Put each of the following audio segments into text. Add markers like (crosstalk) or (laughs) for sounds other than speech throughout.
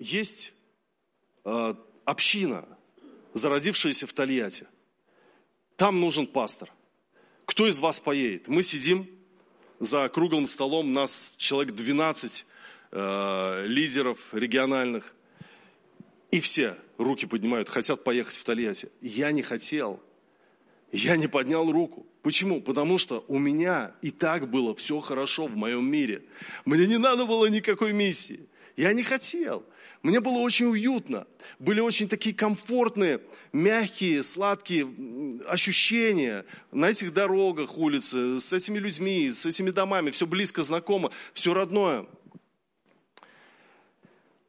есть э, община, зародившаяся в Тольятти. Там нужен пастор. Кто из вас поедет? Мы сидим за круглым столом, нас человек 12 э, лидеров региональных. И все руки поднимают, хотят поехать в Тольятти. Я не хотел. Я не поднял руку. Почему? Потому что у меня и так было все хорошо в моем мире. Мне не надо было никакой миссии. Я не хотел. Мне было очень уютно. Были очень такие комфортные, мягкие, сладкие ощущения на этих дорогах, улице, с этими людьми, с этими домами. Все близко, знакомо, все родное.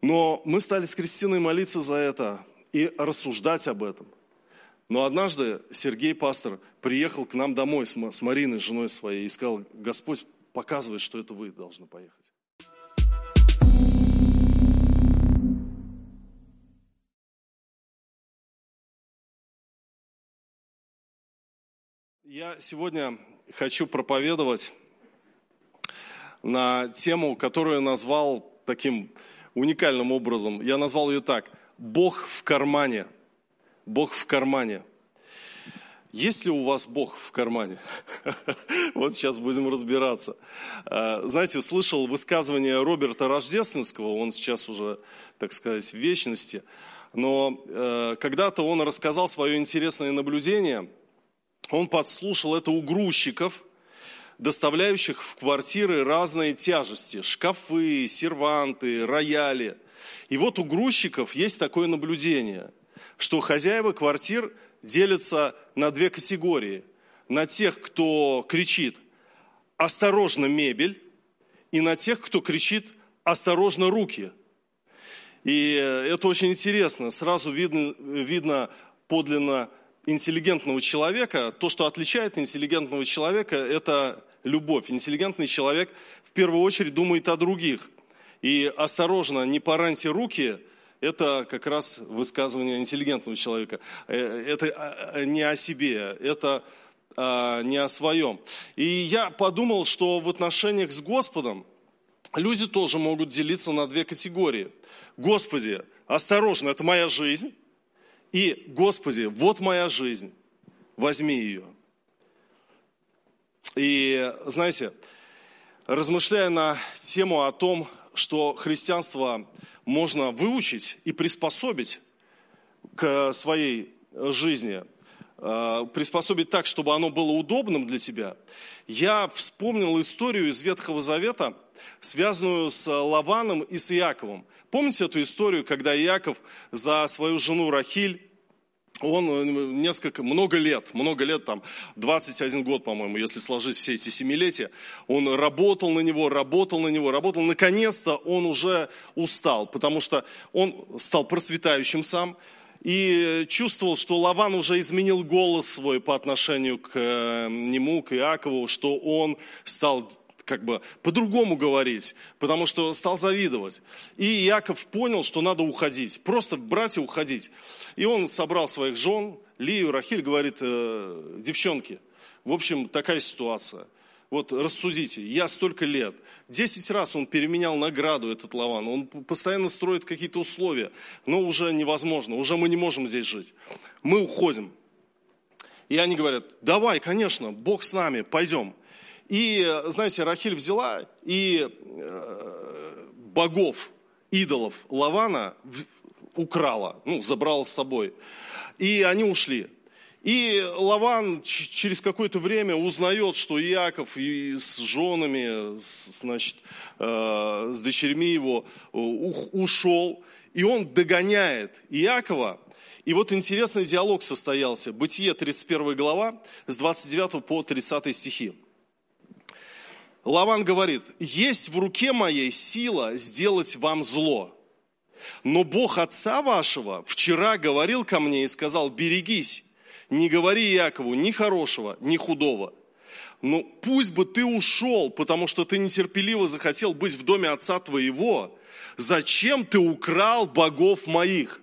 Но мы стали с Кристиной молиться за это и рассуждать об этом. Но однажды Сергей, пастор, приехал к нам домой с Мариной, женой своей, и сказал, Господь показывает, что это вы должны поехать. Я сегодня хочу проповедовать на тему, которую назвал таким уникальным образом. Я назвал ее так. Бог в кармане. Бог в кармане. Есть ли у вас Бог в кармане? (laughs) Вот сейчас будем разбираться. А, знаете, слышал высказывание Роберта Рождественского, он сейчас уже, так сказать, в вечности, но э, когда-то он рассказал свое интересное наблюдение – он подслушал это у грузчиков, доставляющих в квартиры разные тяжести, шкафы, серванты, рояли. И вот у грузчиков есть такое наблюдение, что хозяева квартир делятся на две категории. На тех, кто кричит «осторожно, мебель», и на тех, кто кричит «осторожно, руки». И это очень интересно. Сразу видно, видно подлинно интеллигентного человека, то, что отличает интеллигентного человека, это любовь. Интеллигентный человек в первую очередь думает о других. И осторожно, не пораньте руки, это как раз высказывание интеллигентного человека. Э, это а, а, не о себе, это а, не о своем. И я подумал, что в отношениях с Господом люди тоже могут делиться на две категории. Господи, осторожно, это моя жизнь, и, Господи, вот моя жизнь, возьми ее. И, знаете, размышляя на тему о том, что христианство можно выучить и приспособить к своей жизни, э, приспособить так, чтобы оно было удобным для тебя, я вспомнил историю из Ветхого Завета, связанную с Лаваном и с Иаковом. Помните эту историю, когда Иаков за свою жену Рахиль, он э, несколько, много лет, много лет, там, 21 год, по-моему, если сложить все эти семилетия, он работал на него, работал на него, работал. Наконец-то он уже устал, потому что он стал процветающим сам, и чувствовал, что Лаван уже изменил голос свой по отношению к э, нему, к Иакову, что он стал как бы по-другому говорить, потому что стал завидовать. И Яков понял, что надо уходить, просто брать и уходить. И он собрал своих жен, Лию, Рахиль, говорит, э, девчонки, в общем, такая ситуация. Вот рассудите, я столько лет, десять раз он переменял награду, этот Лаван, он постоянно строит какие-то условия, но уже невозможно, уже мы не можем здесь жить. Мы уходим. И они говорят, давай, конечно, Бог с нами, пойдем. И, знаете, Рахиль взяла и э, богов, идолов Лавана украла, ну, забрала с собой. И они ушли. И Лаван через какое-то время узнает, что Иаков и с женами, значит, э, с дочерьми его ушел. И он догоняет Иакова. И вот интересный диалог состоялся. Бытие, 31 глава, с 29 по 30 стихи. Лаван говорит, есть в руке моей сила сделать вам зло. Но Бог отца вашего вчера говорил ко мне и сказал, берегись, не говори Якову ни хорошего, ни худого. Но пусть бы ты ушел, потому что ты нетерпеливо захотел быть в доме отца твоего. Зачем ты украл богов моих?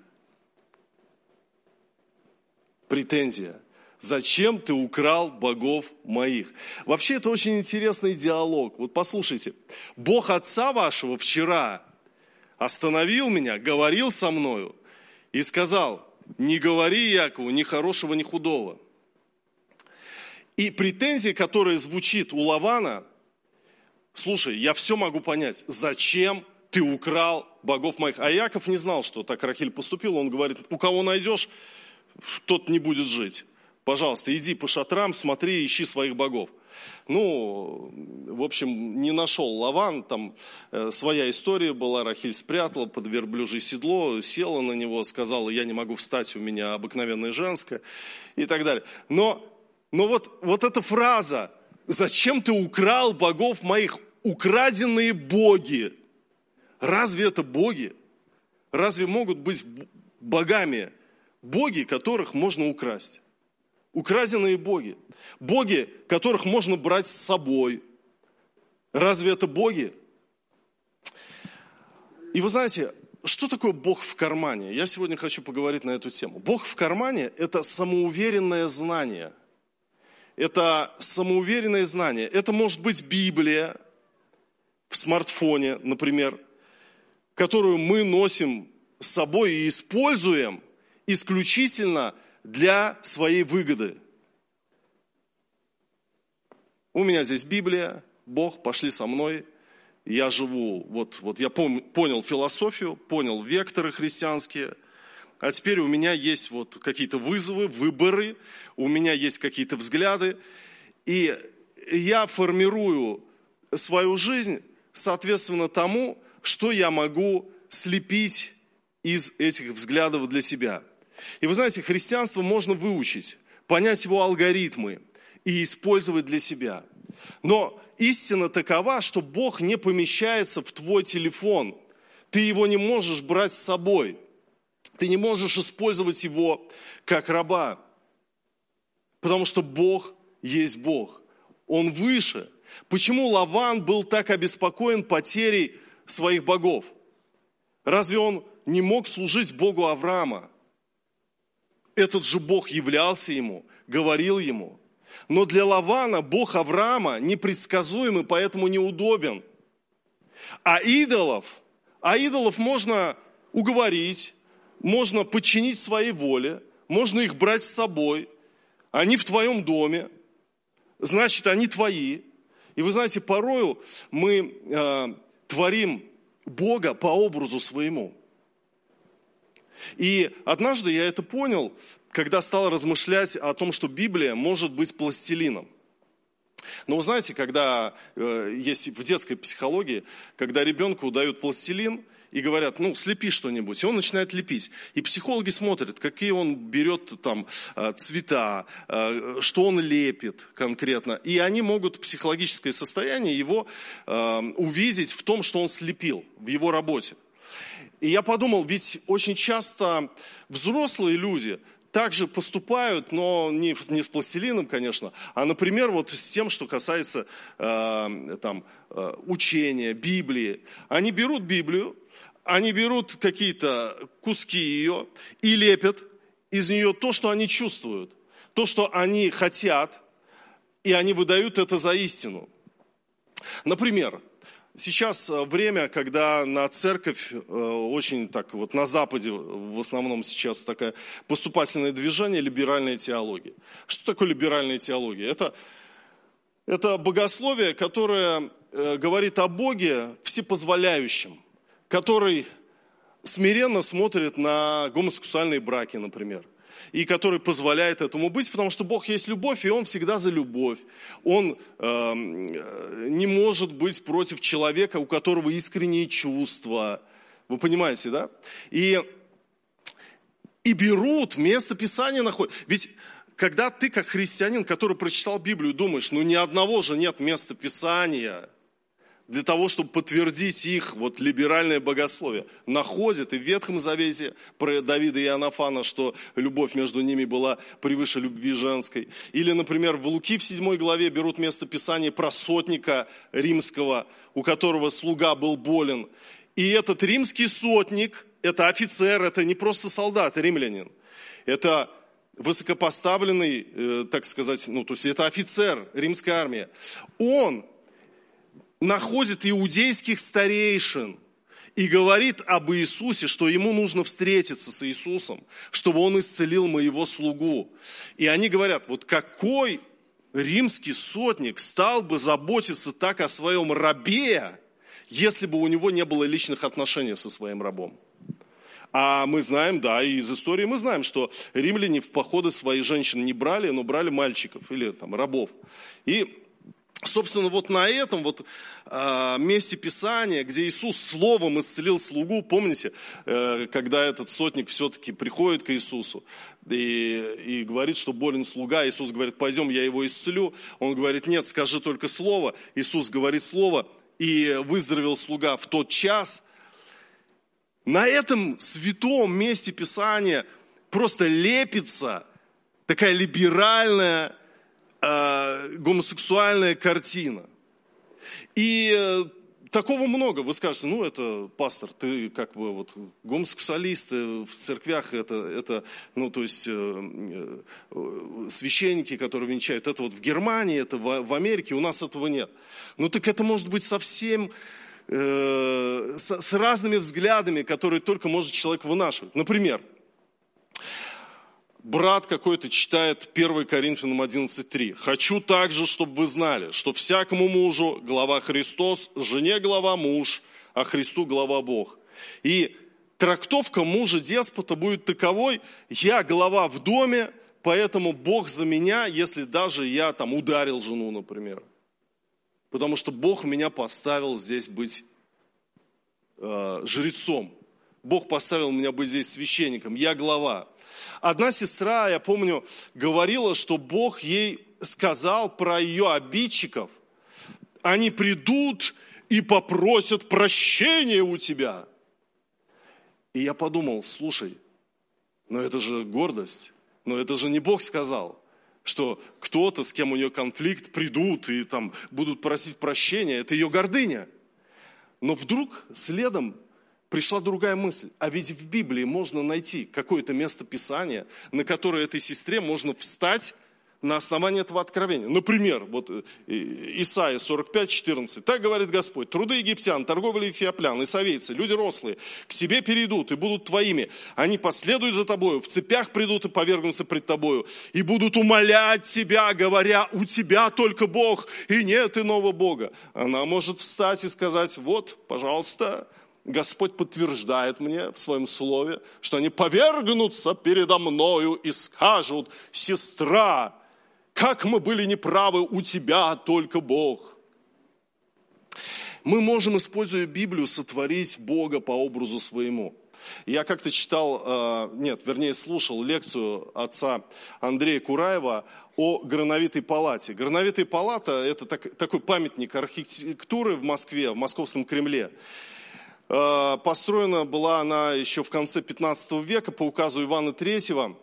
Претензия. Зачем ты украл богов моих? Вообще это очень интересный диалог. Вот послушайте. Бог отца вашего вчера остановил меня, говорил со мною и сказал, не говори Якову ни хорошего, ни худого. И претензия, которая звучит у Лавана, слушай, я все могу понять, зачем ты украл богов моих? А Яков не знал, что так Рахиль поступил, он говорит, у кого найдешь, тот не будет жить. Пожалуйста, иди по шатрам, смотри, ищи своих богов. Ну, в общем, не нашел Лаван, там э, своя история была, Рахиль спрятала под верблюжье седло, села на него, сказала, я не могу встать, у меня обыкновенное женское и так далее. Но, но вот, вот эта фраза, зачем ты украл богов моих, украденные боги, разве это боги? Разве могут быть богами боги, которых можно украсть? Украденные боги. Боги, которых можно брать с собой. Разве это боги? И вы знаете, что такое Бог в кармане? Я сегодня хочу поговорить на эту тему. Бог в кармане – это самоуверенное знание. Это самоуверенное знание. Это может быть Библия в смартфоне, например, которую мы носим с собой и используем исключительно – для своей выгоды. У меня здесь Библия, Бог, пошли со мной, я живу, вот, вот я понял философию, понял векторы христианские, а теперь у меня есть вот какие-то вызовы, выборы, у меня есть какие-то взгляды, и я формирую свою жизнь соответственно тому, что я могу слепить из этих взглядов для себя – и вы знаете, христианство можно выучить, понять его алгоритмы и использовать для себя. Но истина такова, что Бог не помещается в твой телефон. Ты его не можешь брать с собой. Ты не можешь использовать его как раба. Потому что Бог есть Бог. Он выше. Почему Лаван был так обеспокоен потерей своих богов? Разве он не мог служить Богу Авраама? Этот же Бог являлся ему, говорил ему. Но для Лавана Бог Авраама непредсказуемый, поэтому неудобен. А идолов, а идолов можно уговорить, можно подчинить своей воле, можно их брать с собой. Они в твоем доме, значит, они твои. И вы знаете, порою мы э, творим Бога по образу своему. И однажды я это понял, когда стал размышлять о том, что Библия может быть пластилином. Но вы знаете, когда э, есть в детской психологии, когда ребенку дают пластилин и говорят, ну, слепи что-нибудь, и он начинает лепить. И психологи смотрят, какие он берет там э, цвета, э, что он лепит конкретно. И они могут психологическое состояние его увидеть в том, что он слепил в его работе. И я подумал, ведь очень часто взрослые люди также поступают, но не, не с пластилином, конечно, а, например, вот с тем, что касается э, там, э, учения, Библии. Они берут Библию, они берут какие-то куски ее и лепят из нее то, что они чувствуют, то, что они хотят, и они выдают это за истину. Например, Сейчас э, время, когда на церковь э, очень так вот на Западе в основном сейчас такое поступательное движение либеральная теология. Что такое либеральная теология? Это, это богословие, которое э, говорит о Боге всепозволяющем, который смиренно смотрит на гомосексуальные браки, например – и который позволяет этому быть, потому что Бог есть любовь, и Он всегда за любовь. Он э, не может быть против человека, у которого искренние чувства. Вы понимаете, да? И, и берут место Писания находят. Ведь когда ты, как христианин, который прочитал Библию, думаешь, ну ни одного же нет места Писания – для того, чтобы подтвердить их вот либеральное богословие. Находят и в Ветхом Завете про Давида и Анафана, что любовь между ними была превыше любви женской. Или, например, в Луки в 7 главе берут место Писания про сотника римского, у которого слуга был болен. И этот римский сотник, это офицер, это не просто солдат, римлянин. Это высокопоставленный, э, так сказать, ну, то есть это офицер римской армии. Он находит иудейских старейшин и говорит об Иисусе, что ему нужно встретиться с Иисусом, чтобы он исцелил моего слугу. И они говорят, вот какой римский сотник стал бы заботиться так о своем рабе, если бы у него не было личных отношений со своим рабом. А мы знаем, да, и из истории мы знаем, что римляне в походы свои женщин не брали, но брали мальчиков или там рабов. И Собственно, вот на этом вот э, месте Писания, где Иисус словом исцелил слугу, помните, э, когда этот сотник все-таки приходит к Иисусу и, и говорит, что болен слуга, Иисус говорит, пойдем, я его исцелю. Он говорит, нет, скажи только слово. Иисус говорит слово, и выздоровел слуга в тот час. На этом святом месте Писания просто лепится такая либеральная э, гомосексуальная картина. И э, такого много. Вы скажете, ну это пастор, ты как бы вот гомосексуалисты в церквях, это, это ну то есть э, э, священники, которые венчают, это вот в Германии, это в, в Америке, у нас этого нет. Ну так это может быть совсем э, с, с разными взглядами, которые только может человек вынашивать. Например, брат какой-то читает 1 Коринфянам 11.3. «Хочу также, чтобы вы знали, что всякому мужу глава Христос, жене глава муж, а Христу глава Бог». И трактовка мужа-деспота будет таковой, я глава в доме, поэтому Бог за меня, если даже я там ударил жену, например. Потому что Бог меня поставил здесь быть э, жрецом. Бог поставил меня быть здесь священником, я глава. Одна сестра, я помню, говорила, что Бог ей сказал про ее обидчиков. Они придут и попросят прощения у тебя. И я подумал, слушай, но это же гордость, но это же не Бог сказал, что кто-то, с кем у нее конфликт, придут и там будут просить прощения, это ее гордыня. Но вдруг следом пришла другая мысль. А ведь в Библии можно найти какое-то место Писания, на которое этой сестре можно встать на основании этого откровения. Например, вот э, Исаия 45, 14. Так говорит Господь, труды египтян, торговли эфиоплян, исавейцы, люди рослые, к тебе перейдут и будут твоими. Они последуют за тобою, в цепях придут и повергнутся пред тобою, и будут умолять тебя, говоря, у тебя только Бог, и нет иного Бога. Она может встать и сказать, вот, пожалуйста, Господь подтверждает мне в своем слове, что они повергнутся передо мною и скажут, сестра, как мы были неправы, у тебя только Бог. Мы можем, используя Библию, сотворить Бога по образу своему. Я как-то читал, э, нет, вернее, слушал лекцию отца Андрея Кураева о Грановитой палате. Грановитая палата – это такой памятник архитектуры в Москве, в Московском Кремле. Э, построена была она еще в конце 15 века по указу Ивана III.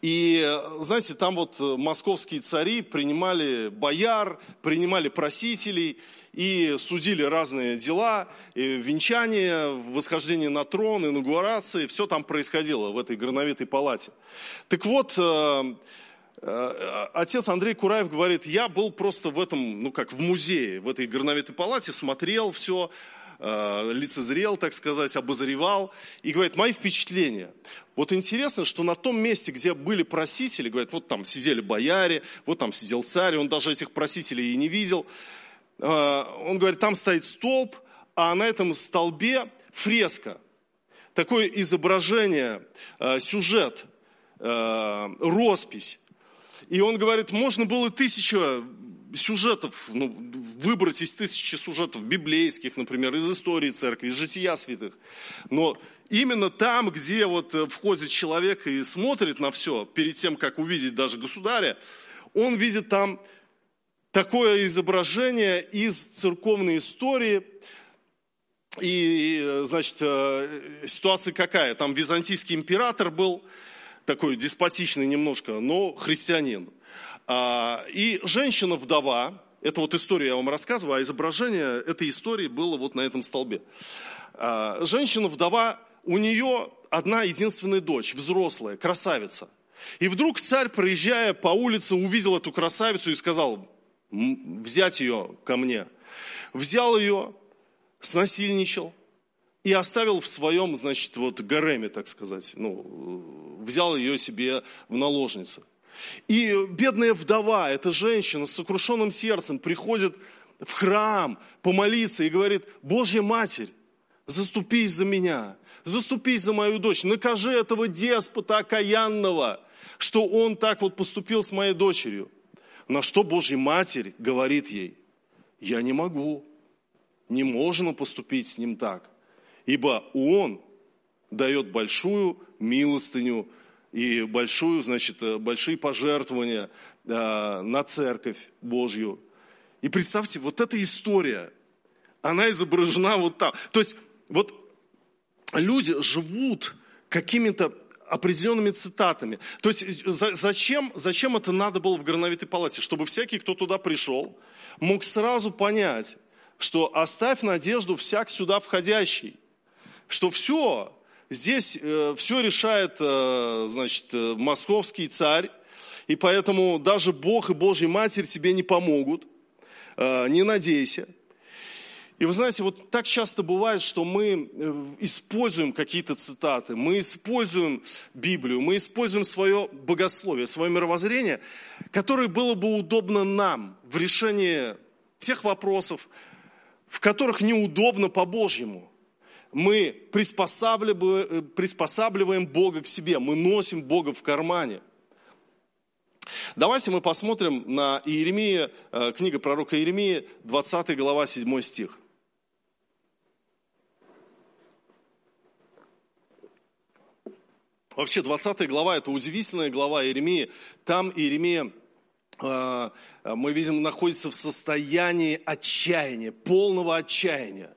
И, знаете, там вот московские цари принимали бояр, принимали просителей и судили разные дела, и венчание, восхождение на трон, инаугурации, все там происходило в этой грановитой палате. Так вот, э, э, отец Андрей Кураев говорит, я был просто в этом, ну как в музее, в этой горновитой палате, смотрел все, Э, лицезрел, так сказать, обозревал, и говорит, мои впечатления. Вот интересно, что на том месте, где были просители, говорят, вот там сидели бояре, вот там сидел царь, он даже этих просителей и не видел. Э, он говорит, там стоит столб, а на этом столбе фреска. Такое изображение, э, сюжет, роспись. И он говорит, можно было тысячу сюжетов, ну, выбрать из тысячи сюжетов библейских, например, из истории церкви, из жития святых. Но именно там, где вот э, входит человек и смотрит на все, перед тем, как увидеть даже государя, он видит там такое изображение из церковной истории, и, значит, э, ситуация какая? Там византийский император был, такой деспотичный немножко, но христианин. А, и женщина-вдова, это вот история я вам рассказываю, а изображение этой истории было вот на этом столбе. А, женщина-вдова, у нее одна единственная дочь, взрослая, красавица. И вдруг царь, проезжая по улице, увидел эту красавицу и сказал, взять ее ко мне. Взял ее, снасильничал, и оставил в своем, значит, вот гареме, так сказать, ну, взял ее себе в наложницы. И бедная вдова, эта женщина с сокрушенным сердцем приходит в храм помолиться и говорит, Божья Матерь, заступись за меня, заступись за мою дочь, накажи этого деспота окаянного, что он так вот поступил с моей дочерью. На что Божья Матерь говорит ей, я не могу, не можно поступить с ним так, ибо он дает большую милостыню и большую, значит, большие пожертвования э, на церковь Божью. И представьте, вот эта история, она изображена вот там. То есть вот люди живут какими-то определенными цитатами. То есть зачем, зачем это надо было в Горновитой палате? Чтобы всякий, кто туда пришел, мог сразу понять, что оставь надежду всяк сюда входящий. Что все, здесь э, все решает, э, значит, э, московский царь, и поэтому даже Бог и Божья Матерь тебе не помогут. Э, не надейся. И вы знаете, вот так часто бывает, что мы э, используем какие-то цитаты, мы используем Библию, мы используем свое богословие, свое мировоззрение, которое было бы удобно нам в решении тех вопросов, в которых неудобно по-божьему. Мы приспосабливаем, э, приспосабливаем Бога к себе, мы носим Бога в кармане. Давайте мы посмотрим на Иеремия, э, книга пророка Иеремии, 20 глава, 7 стих. Вообще 20 глава – это удивительная глава Иеремии. Там Иеремия, э, мы видим, находится в состоянии отчаяния, полного отчаяния.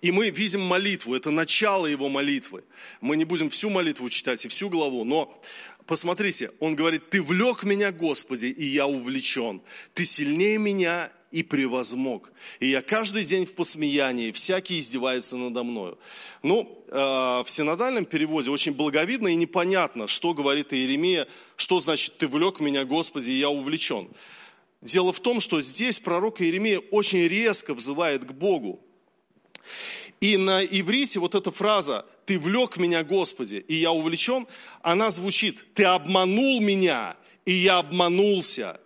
И мы видим молитву, это начало его молитвы. Мы не будем всю молитву читать и всю главу, но посмотрите, он говорит, ты влек меня, Господи, и я увлечен. Ты сильнее меня и превозмог. И я каждый день в посмеянии, всякий издевается надо мною. Ну, э, в синодальном переводе очень благовидно и непонятно, что говорит Иеремия, что значит «ты влек меня, Господи, и я увлечен». Дело в том, что здесь пророк Иеремия очень резко взывает к Богу. И на иврите вот эта фраза «ты влек меня, Господи, и я увлечен», она звучит «ты обманул меня, и я обманулся».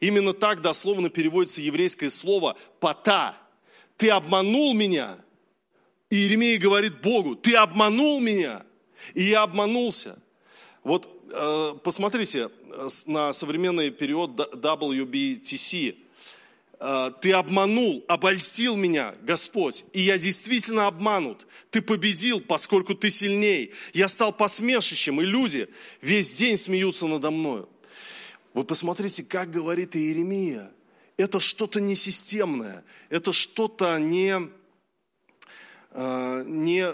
Именно так дословно переводится еврейское слово «пота». Ты обманул меня. И Иеремия говорит Богу, ты обманул меня. И я обманулся. Вот э, посмотрите э, на современный период WBTC. Э, ты обманул, обольстил меня, Господь, и я действительно обманут. Ты победил, поскольку ты сильней. Я стал посмешищем, и люди весь день смеются надо мною. Вы посмотрите, как говорит Иеремия. Это что-то несистемное, это что-то не, э, не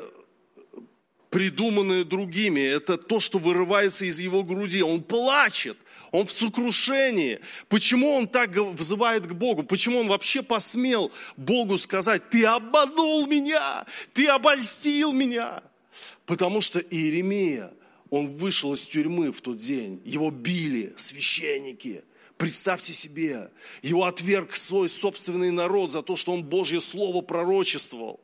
придуманное другими, это то, что вырывается из его груди. Он плачет, он в сокрушении. Почему он так взывает к Богу? Почему он вообще посмел Богу сказать, ты обманул меня, ты обольстил меня? Потому что Иеремия – он вышел из тюрьмы в тот день. Его били священники. Представьте себе, его отверг свой собственный народ за то, что он Божье Слово пророчествовал.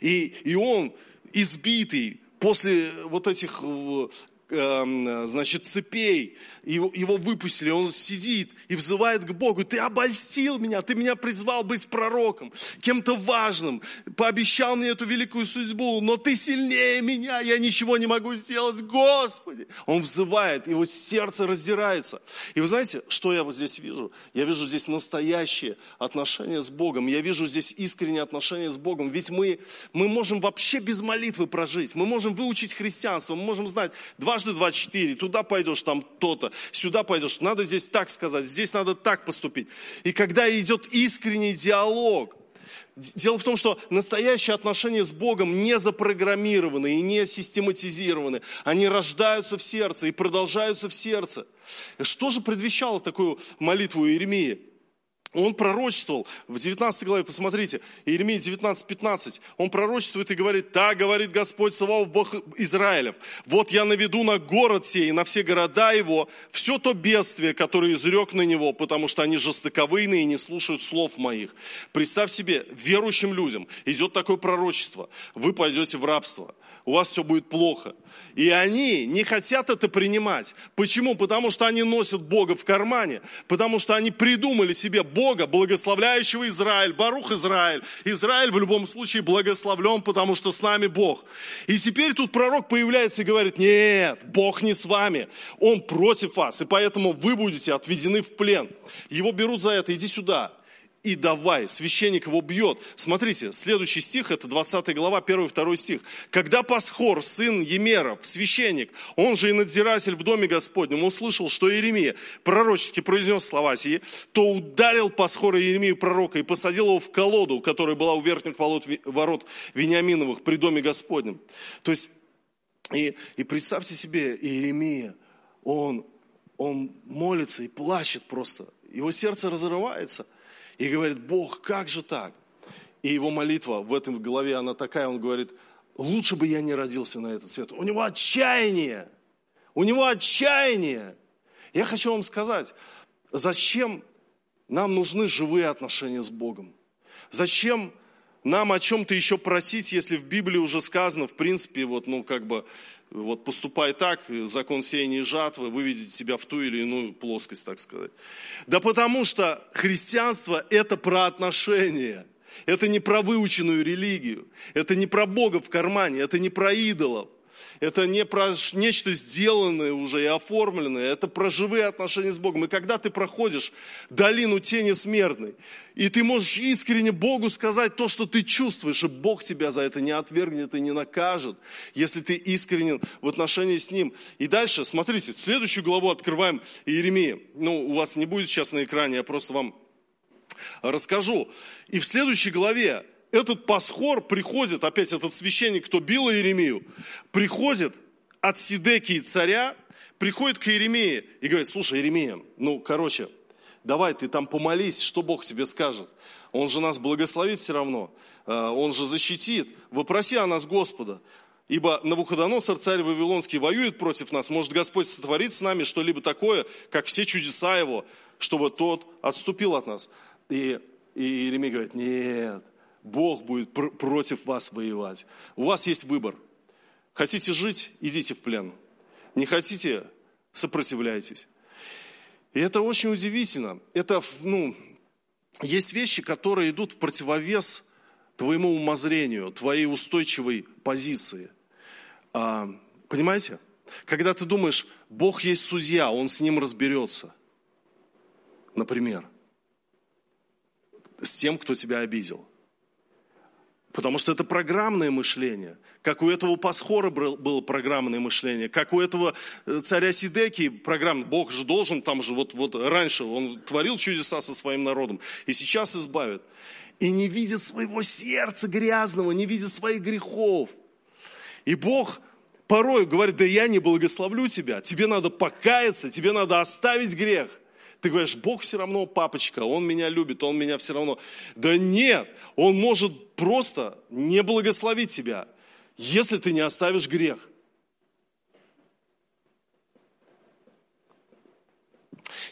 И, и он избитый после вот этих э, значит, цепей, его, его выпустили, он сидит и взывает к Богу, ты обольстил меня, ты меня призвал быть пророком, кем-то важным, пообещал мне эту великую судьбу, но ты сильнее меня, я ничего не могу сделать, Господи. Он взывает, его сердце раздирается. И вы знаете, что я вот здесь вижу? Я вижу здесь настоящее отношение с Богом, я вижу здесь искреннее отношение с Богом, ведь мы, мы можем вообще без молитвы прожить, мы можем выучить христианство, мы можем знать два дважды два четыре, туда пойдешь, там то-то, сюда пойдешь, надо здесь так сказать, здесь надо так поступить. И когда идет искренний диалог, Дело в том, что настоящие отношения с Богом не запрограммированы и не систематизированы. Они рождаются в сердце и продолжаются в сердце. Что же предвещало такую молитву Иеремии? Он пророчествовал в 19 главе, посмотрите, Иеремия 19, 15. Он пророчествует и говорит, так говорит Господь Саваоф, Бог Израилев. Вот я наведу на город сей и на все города его все то бедствие, которое изрек на него, потому что они жестоковыйные и не слушают слов моих. Представь себе, верующим людям идет такое пророчество. Вы пойдете в рабство у вас все будет плохо. И они не хотят это принимать. Почему? Потому что они носят Бога в кармане, потому что они придумали себе Бога, благословляющего Израиль, Барух Израиль. Израиль в любом случае благословлен, потому что с нами Бог. И теперь тут пророк появляется и говорит, нет, Бог не с вами, Он против вас, и поэтому вы будете отведены в плен. Его берут за это, иди сюда и давай. Священник его бьет. Смотрите, следующий стих, это 20 глава, 1-2 стих. Когда Пасхор, сын Емеров, священник, он же и надзиратель в доме Господнем, услышал, что Иеремия пророчески произнес слова сии, то ударил Пасхора Иеремию пророка и посадил его в колоду, которая была у верхних ворот, Вениаминовых при доме Господнем. То есть, и, и представьте себе, Иеремия, он, он молится и плачет просто. Его сердце разрывается – и говорит, Бог, как же так? И его молитва в этом голове, она такая, он говорит, лучше бы я не родился на этот свет. У него отчаяние, у него отчаяние. Я хочу вам сказать, зачем нам нужны живые отношения с Богом? Зачем нам о чем-то еще просить, если в Библии уже сказано, в принципе, вот, ну, как бы, вот поступай так, закон сеяния и жатвы, выведите себя в ту или иную плоскость, так сказать. Да потому что христианство – это про отношения. Это не про выученную религию. Это не про Бога в кармане. Это не про идолов. Это не про нечто сделанное уже и оформленное, это про живые отношения с Богом. И когда ты проходишь долину тени смертной, и ты можешь искренне Богу сказать то, что ты чувствуешь, и Бог тебя за это не отвергнет и не накажет, если ты искренен в отношении с Ним. И дальше, смотрите, следующую главу открываем Иеремия. Ну, у вас не будет сейчас на экране, я просто вам расскажу. И в следующей главе этот пасхор приходит, опять этот священник, кто бил Иеремию, приходит от Сидекии царя, приходит к Иеремии и говорит, слушай, Иеремия, ну, короче, давай ты там помолись, что Бог тебе скажет. Он же нас благословит все равно, э, он же защитит. Вопроси о нас Господа. Ибо Навуходоносор, царь Вавилонский, воюет против нас. Может, Господь сотворит с нами что-либо такое, как все чудеса его, чтобы тот отступил от нас. И, и Иеремия говорит, нет, Бог будет пр- против вас воевать. У вас есть выбор. Хотите жить, идите в плен. Не хотите, сопротивляйтесь. И это очень удивительно. Это, ну, есть вещи, которые идут в противовес твоему умозрению, твоей устойчивой позиции. А, понимаете? Когда ты думаешь, Бог есть судья, Он с ним разберется. Например, с тем, кто тебя обидел. Потому что это программное мышление. Как у этого Пасхора было программное мышление, как у этого э, царя Сидеки программное. Бог же должен, там же вот, вот раньше он творил чудеса со своим народом, и сейчас избавит. И не видит своего сердца грязного, не видит своих грехов. И Бог порой говорит, да я не благословлю тебя, тебе надо покаяться, тебе надо оставить грех – ты говоришь, Бог все равно папочка, Он меня любит, Он меня все равно. Да нет, Он может просто не благословить тебя, если ты не оставишь грех.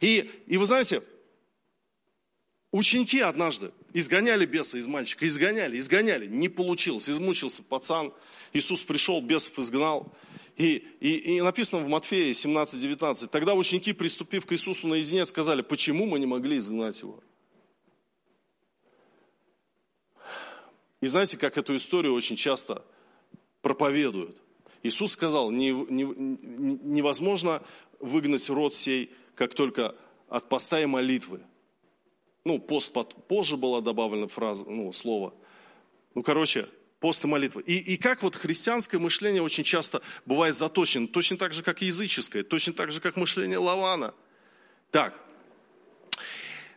И, и вы знаете, ученики однажды изгоняли беса из мальчика, изгоняли, изгоняли, не получилось, измучился пацан, Иисус пришел, бесов изгнал, и, и, и написано в Матфея 17-19, тогда ученики, приступив к Иисусу наедине, сказали, почему мы не могли изгнать его? И знаете, как эту историю очень часто проповедуют. Иисус сказал, не, не, невозможно выгнать род сей, как только от поста и молитвы. Ну, пост позже была добавлена фраза, ну, слово. Ну, короче, пост и молитва. И, и как вот христианское мышление очень часто бывает заточено, точно так же, как и языческое, точно так же, как мышление Лавана. Так,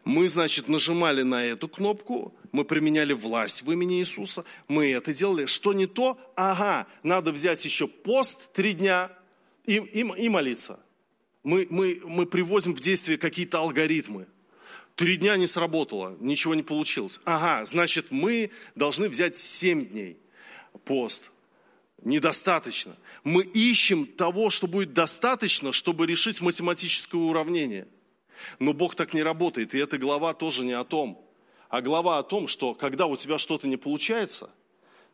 мы, значит, нажимали на эту кнопку, мы применяли власть в имени Иисуса, мы это делали. Что не то? Ага, надо взять еще пост три дня и, и, и молиться. Мы, мы, мы привозим в действие какие-то алгоритмы. Три дня не сработало, ничего не получилось. Ага, значит, мы должны взять семь дней пост. Недостаточно. Мы ищем того, что будет достаточно, чтобы решить математическое уравнение. Но Бог так не работает, и эта глава тоже не о том, а глава о том, что когда у тебя что-то не получается,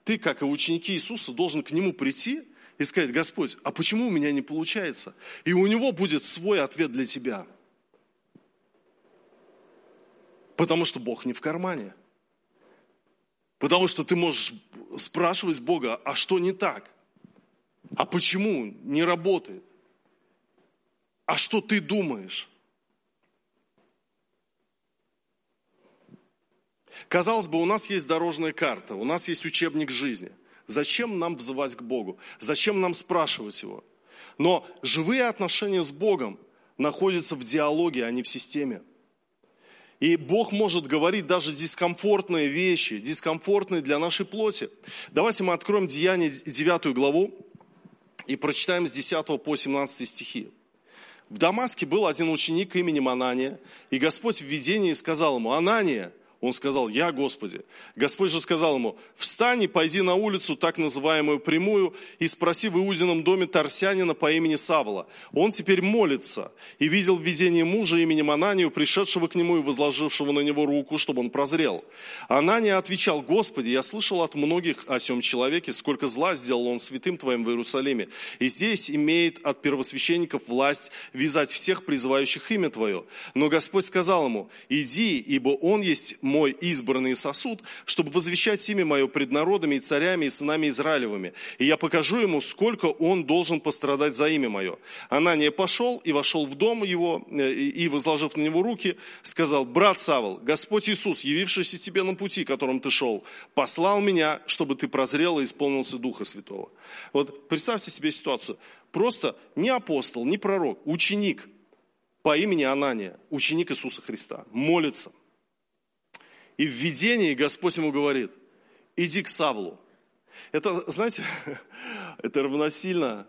ты, как и ученики Иисуса, должен к Нему прийти и сказать, Господь, а почему у меня не получается? И у Него будет свой ответ для тебя – Потому что Бог не в кармане. Потому что ты можешь спрашивать Бога, а что не так? А почему не работает? А что ты думаешь? Казалось бы, у нас есть дорожная карта, у нас есть учебник жизни. Зачем нам взывать к Богу? Зачем нам спрашивать Его? Но живые отношения с Богом находятся в диалоге, а не в системе. И Бог может говорить даже дискомфортные вещи, дискомфортные для нашей плоти. Давайте мы откроем Деяние 9 главу и прочитаем с 10 по 17 стихи. В Дамаске был один ученик именем Анания, и Господь в видении сказал ему, Анания – он сказал, я Господи. Господь же сказал ему, встань и пойди на улицу, так называемую прямую, и спроси в Иудином доме Тарсянина по имени Савла. Он теперь молится и видел в видении мужа именем Ананию, пришедшего к нему и возложившего на него руку, чтобы он прозрел. Анания отвечал, Господи, я слышал от многих о сем человеке, сколько зла сделал он святым Твоим в Иерусалиме. И здесь имеет от первосвященников власть вязать всех призывающих имя Твое. Но Господь сказал ему, иди, ибо он есть мой избранный сосуд, чтобы возвещать имя мое пред народами и царями и сынами Израилевыми. И я покажу ему, сколько он должен пострадать за имя мое. Анания пошел и вошел в дом его, э, и, возложив на него руки, сказал, брат Савол, Господь Иисус, явившийся тебе на пути, которым ты шел, послал меня, чтобы ты прозрел и исполнился Духа Святого. Вот представьте себе ситуацию. Просто не апостол, не пророк, ученик по имени Анания, ученик Иисуса Христа, молится – и в видении Господь ему говорит, иди к Савлу. Это, знаете, (laughs) это равносильно,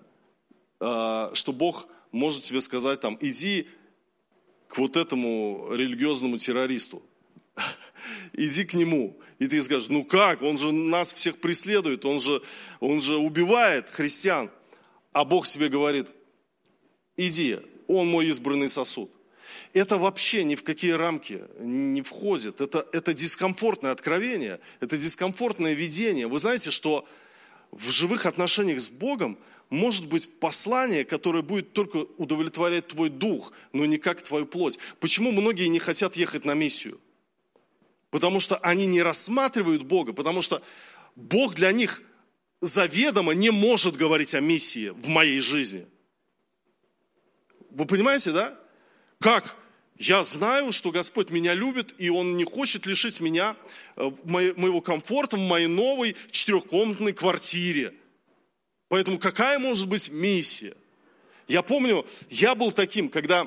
а, что Бог может тебе сказать там, иди к вот этому религиозному террористу. (laughs) Иди к нему. И ты скажешь, ну как, он же нас всех преследует, он же, он же убивает христиан. А Бог тебе говорит, иди, он мой избранный сосуд это вообще ни в какие рамки не входит. Это, это дискомфортное откровение, это дискомфортное видение. Вы знаете, что в живых отношениях с Богом может быть послание, которое будет только удовлетворять твой дух, но никак твою плоть. Почему многие не хотят ехать на миссию? Потому что они не рассматривают Бога, потому что Бог для них заведомо не может говорить о миссии в моей жизни. Вы понимаете, да? Как? Я знаю, что Господь меня любит, и Он не хочет лишить меня э, моего комфорта в моей новой четырехкомнатной квартире. Поэтому какая может быть миссия? Я помню, я был таким, когда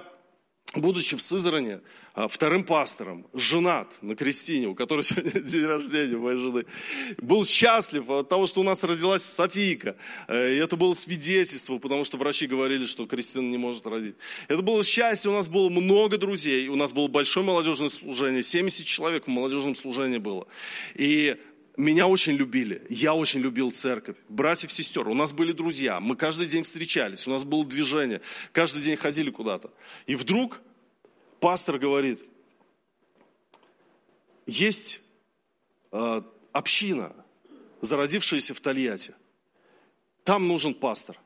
будучи в Сызране, а, вторым пастором, женат на Кристине, у которой (laughs) сегодня день рождения моей жены, был счастлив от того, что у нас родилась Софийка. Э, и это было свидетельство, потому что врачи говорили, что Кристина не может родить. Это было счастье, у нас было много друзей, у нас было большое молодежное служение, 70 человек в молодежном служении было. И меня очень любили, я очень любил церковь, братьев, сестер, у нас были друзья, мы каждый день встречались, у нас было движение, каждый день ходили куда-то. И вдруг пастор говорит, есть э, община, зародившаяся в Тольятти, там нужен пастор.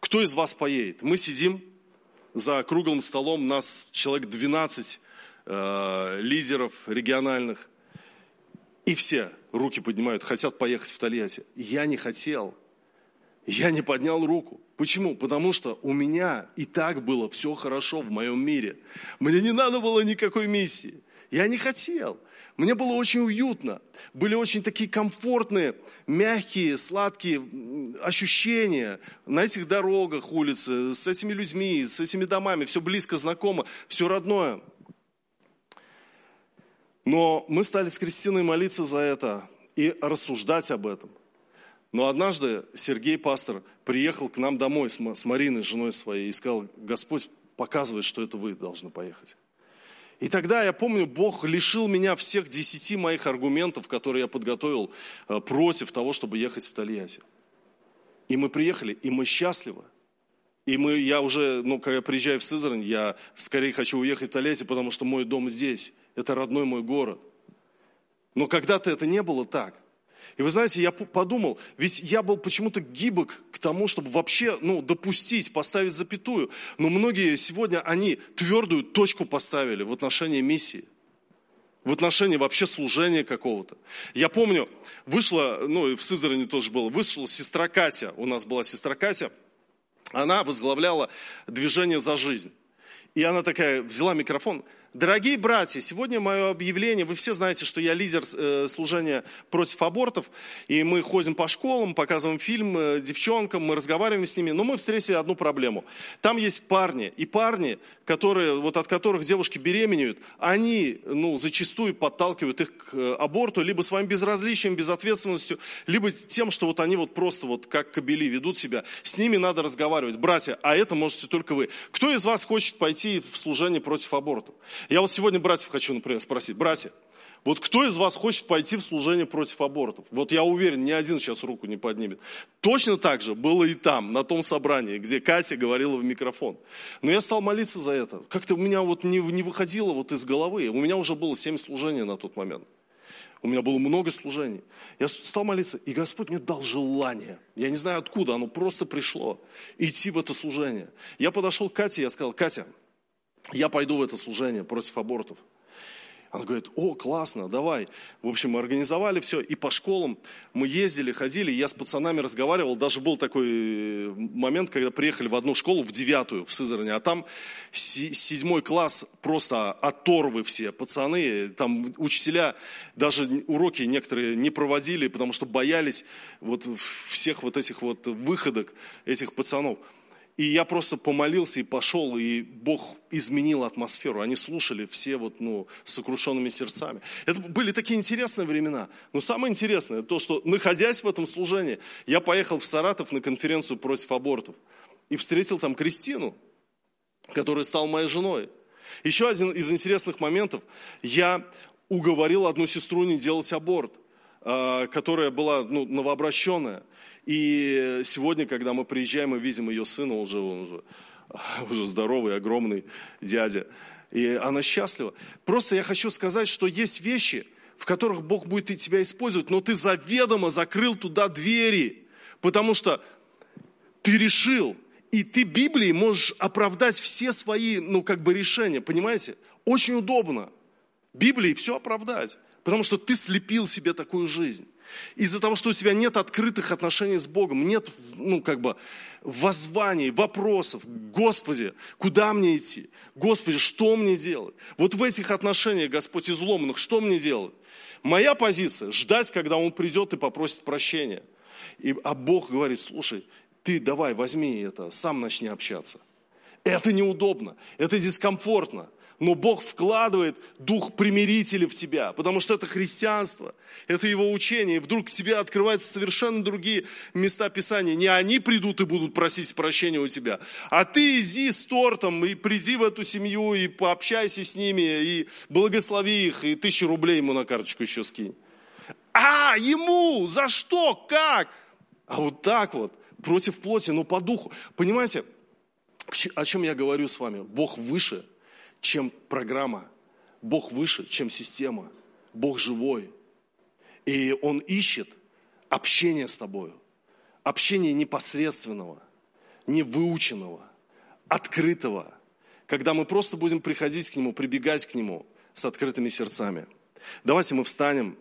Кто из вас поедет? Мы сидим за круглым столом, нас человек 12 э, лидеров региональных, и все руки поднимают, хотят поехать в Тольятти. Я не хотел. Я не поднял руку. Почему? Потому что у меня и так было все хорошо в моем мире. Мне не надо было никакой миссии. Я не хотел. Мне было очень уютно. Были очень такие комфортные, мягкие, сладкие ощущения на этих дорогах улицы, с этими людьми, с этими домами. Все близко, знакомо, все родное. Но мы стали с Кристиной молиться за это и рассуждать об этом. Но однажды Сергей, пастор, приехал к нам домой с Мариной, женой своей, и сказал, Господь показывает, что это вы должны поехать. И тогда, я помню, Бог лишил меня всех десяти моих аргументов, которые я подготовил э, против того, чтобы ехать в Тольятти. И мы приехали, и мы счастливы. И мы, я уже, ну, когда приезжаю в Сызрань, я скорее хочу уехать в Тольятти, потому что мой дом здесь. Это родной мой город. Но когда-то это не было так. И вы знаете, я подумал, ведь я был почему-то гибок к тому, чтобы вообще ну, допустить, поставить запятую. Но многие сегодня, они твердую точку поставили в отношении миссии в отношении вообще служения какого-то. Я помню, вышла, ну и в Сызрани тоже было, вышла сестра Катя, у нас была сестра Катя, она возглавляла движение «За жизнь». И она такая взяла микрофон, Дорогие братья, сегодня мое объявление, вы все знаете, что я лидер э, служения против абортов, и мы ходим по школам, показываем фильм э, девчонкам, мы разговариваем с ними, но мы встретили одну проблему. Там есть парни, и парни, которые, вот от которых девушки беременеют, они ну, зачастую подталкивают их к э, аборту либо своим безразличием, безответственностью, либо тем, что вот они вот просто вот как кобели ведут себя. С ними надо разговаривать. Братья, а это можете только вы. Кто из вас хочет пойти в служение против абортов? Я вот сегодня братьев хочу, например, спросить. Братья, вот кто из вас хочет пойти в служение против абортов? Вот я уверен, ни один сейчас руку не поднимет. Точно так же было и там, на том собрании, где Катя говорила в микрофон. Но я стал молиться за это. Как-то у меня вот не, не выходило вот из головы. У меня уже было семь служений на тот момент. У меня было много служений. Я стал молиться, и Господь мне дал желание. Я не знаю откуда, оно просто пришло. Идти в это служение. Я подошел к Кате, я сказал, Катя, я пойду в это служение против абортов. Она говорит, о, классно, давай. В общем, мы организовали все, и по школам мы ездили, ходили, я с пацанами разговаривал. Даже был такой э, момент, когда приехали в одну школу, в девятую, в Сызране, а там седьмой класс, просто оторвы все, пацаны, там учителя даже уроки некоторые не проводили, потому что боялись вот всех вот этих вот выходок этих пацанов. И я просто помолился и пошел, и Бог изменил атмосферу. Они слушали все вот, ну, с сокрушенными сердцами. Это были такие интересные времена. Но самое интересное, то, что находясь в этом служении, я поехал в Саратов на конференцию против абортов. И встретил там Кристину, которая стала моей женой. Еще один из интересных моментов. Я уговорил одну сестру не делать аборт, а, которая была ну, новообращенная. И сегодня, когда мы приезжаем и видим ее сына, он уже, он уже, (laughs) уже здоровый, огромный дядя, и она счастлива. Просто я хочу сказать, что есть вещи, в которых Бог будет тебя использовать, но ты заведомо закрыл туда двери, потому что ты решил, и ты Библией можешь оправдать все свои, ну, как бы решения, понимаете? Очень удобно Библией все оправдать, потому что ты слепил себе такую жизнь. Из-за того, что у тебя нет открытых отношений с Богом, нет, ну, как бы, воззваний, вопросов. Господи, куда мне идти? Господи, что мне делать? Вот в этих отношениях, Господь, изломанных, что мне делать? Моя позиция – ждать, когда Он придет и попросит прощения. И, а Бог говорит, слушай, ты давай, возьми это, сам начни общаться. Это неудобно, это дискомфортно но Бог вкладывает дух примирителя в тебя, потому что это христианство, это его учение, и вдруг к тебе открываются совершенно другие места Писания. Не они придут и будут просить прощения у тебя, а ты иди с тортом и приди в эту семью и пообщайся с ними, и благослови их, и тысячу рублей ему на карточку еще скинь. А, ему, за что, как? А вот так вот, против плоти, но по духу. Понимаете, о чем я говорю с вами? Бог выше – чем программа. Бог выше, чем система. Бог живой. И Он ищет общение с тобой. Общение непосредственного, невыученного, открытого. Когда мы просто будем приходить к Нему, прибегать к Нему с открытыми сердцами. Давайте мы встанем.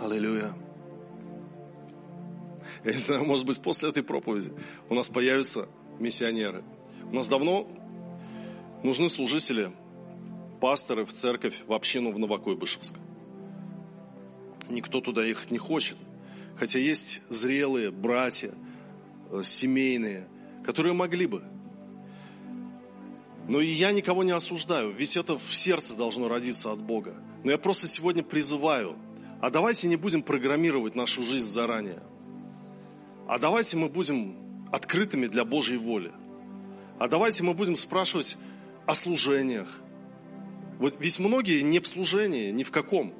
Аллилуйя. Я не знаю, может быть, после этой проповеди у нас появятся миссионеры. У нас давно нужны служители, пасторы в церковь, в общину в Новокуйбышевск. Никто туда ехать не хочет. Хотя есть зрелые братья, э, семейные, которые могли бы. Но и я никого не осуждаю, ведь это в сердце должно родиться от Бога. Но я просто сегодня призываю, а давайте не будем программировать нашу жизнь заранее. А давайте мы будем открытыми для Божьей воли. А давайте мы будем спрашивать о служениях. Вот ведь многие не в служении, ни в каком.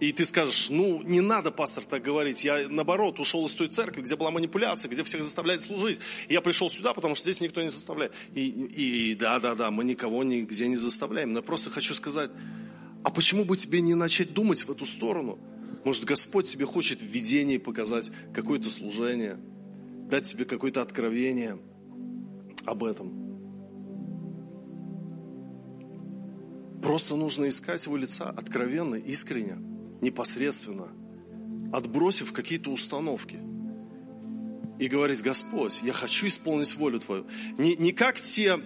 И ты скажешь, ну, не надо, пастор, так говорить. Я, наоборот, ушел из той церкви, где была манипуляция, где всех заставляли служить. И я пришел сюда, потому что здесь никто не заставляет. И, и да, да, да, мы никого нигде не заставляем. Но я просто хочу сказать, а почему бы тебе не начать думать в эту сторону? Может, Господь тебе хочет в видении показать какое-то служение, дать тебе какое-то откровение об этом. Просто нужно искать его лица откровенно, искренне непосредственно, отбросив какие-то установки. И говорить, Господь, я хочу исполнить волю Твою. Не, не как те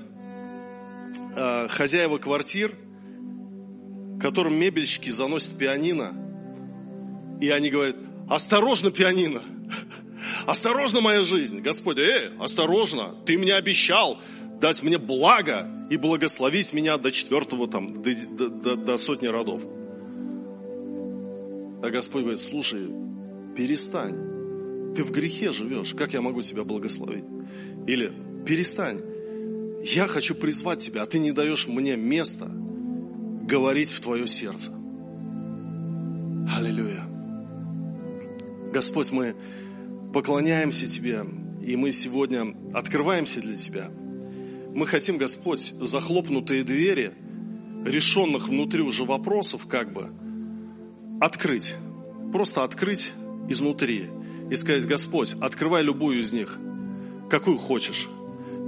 э, хозяева квартир, которым мебельщики заносят пианино, и они говорят, осторожно, пианино, осторожно, моя жизнь. Господь, эй, осторожно, ты мне обещал дать мне благо и благословить меня до четвертого, там, до, до, до сотни родов. А Господь говорит, слушай, перестань. Ты в грехе живешь. Как я могу тебя благословить? Или перестань. Я хочу призвать тебя, а ты не даешь мне места говорить в твое сердце. Аллилуйя. Господь, мы поклоняемся Тебе, и мы сегодня открываемся для Тебя. Мы хотим, Господь, захлопнутые двери, решенных внутри уже вопросов, как бы, открыть, просто открыть изнутри и сказать, Господь, открывай любую из них, какую хочешь.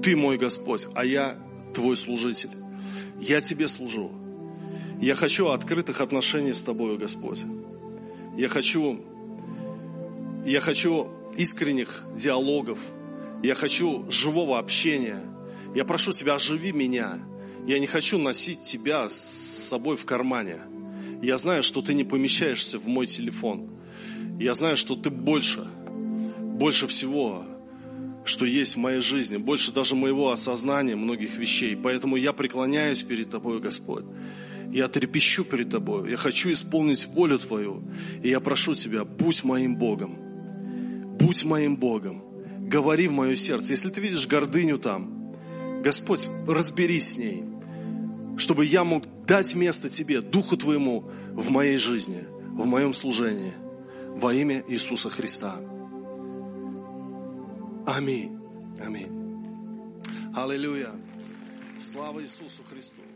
Ты мой Господь, а я твой служитель. Я тебе служу. Я хочу открытых отношений с тобой, Господь. Я хочу, я хочу искренних диалогов. Я хочу живого общения. Я прошу Тебя, оживи меня. Я не хочу носить Тебя с собой в кармане. Я знаю, что ты не помещаешься в мой телефон. Я знаю, что ты больше, больше всего, что есть в моей жизни, больше даже моего осознания многих вещей. Поэтому я преклоняюсь перед Тобой, Господь. Я трепещу перед Тобой. Я хочу исполнить волю Твою. И я прошу Тебя, будь моим Богом. Будь моим Богом. Говори в мое сердце. Если ты видишь гордыню там, Господь, разберись с ней чтобы я мог дать место Тебе, Духу Твоему в моей жизни, в моем служении, во имя Иисуса Христа. Аминь. Аминь. Аллилуйя. Слава Иисусу Христу.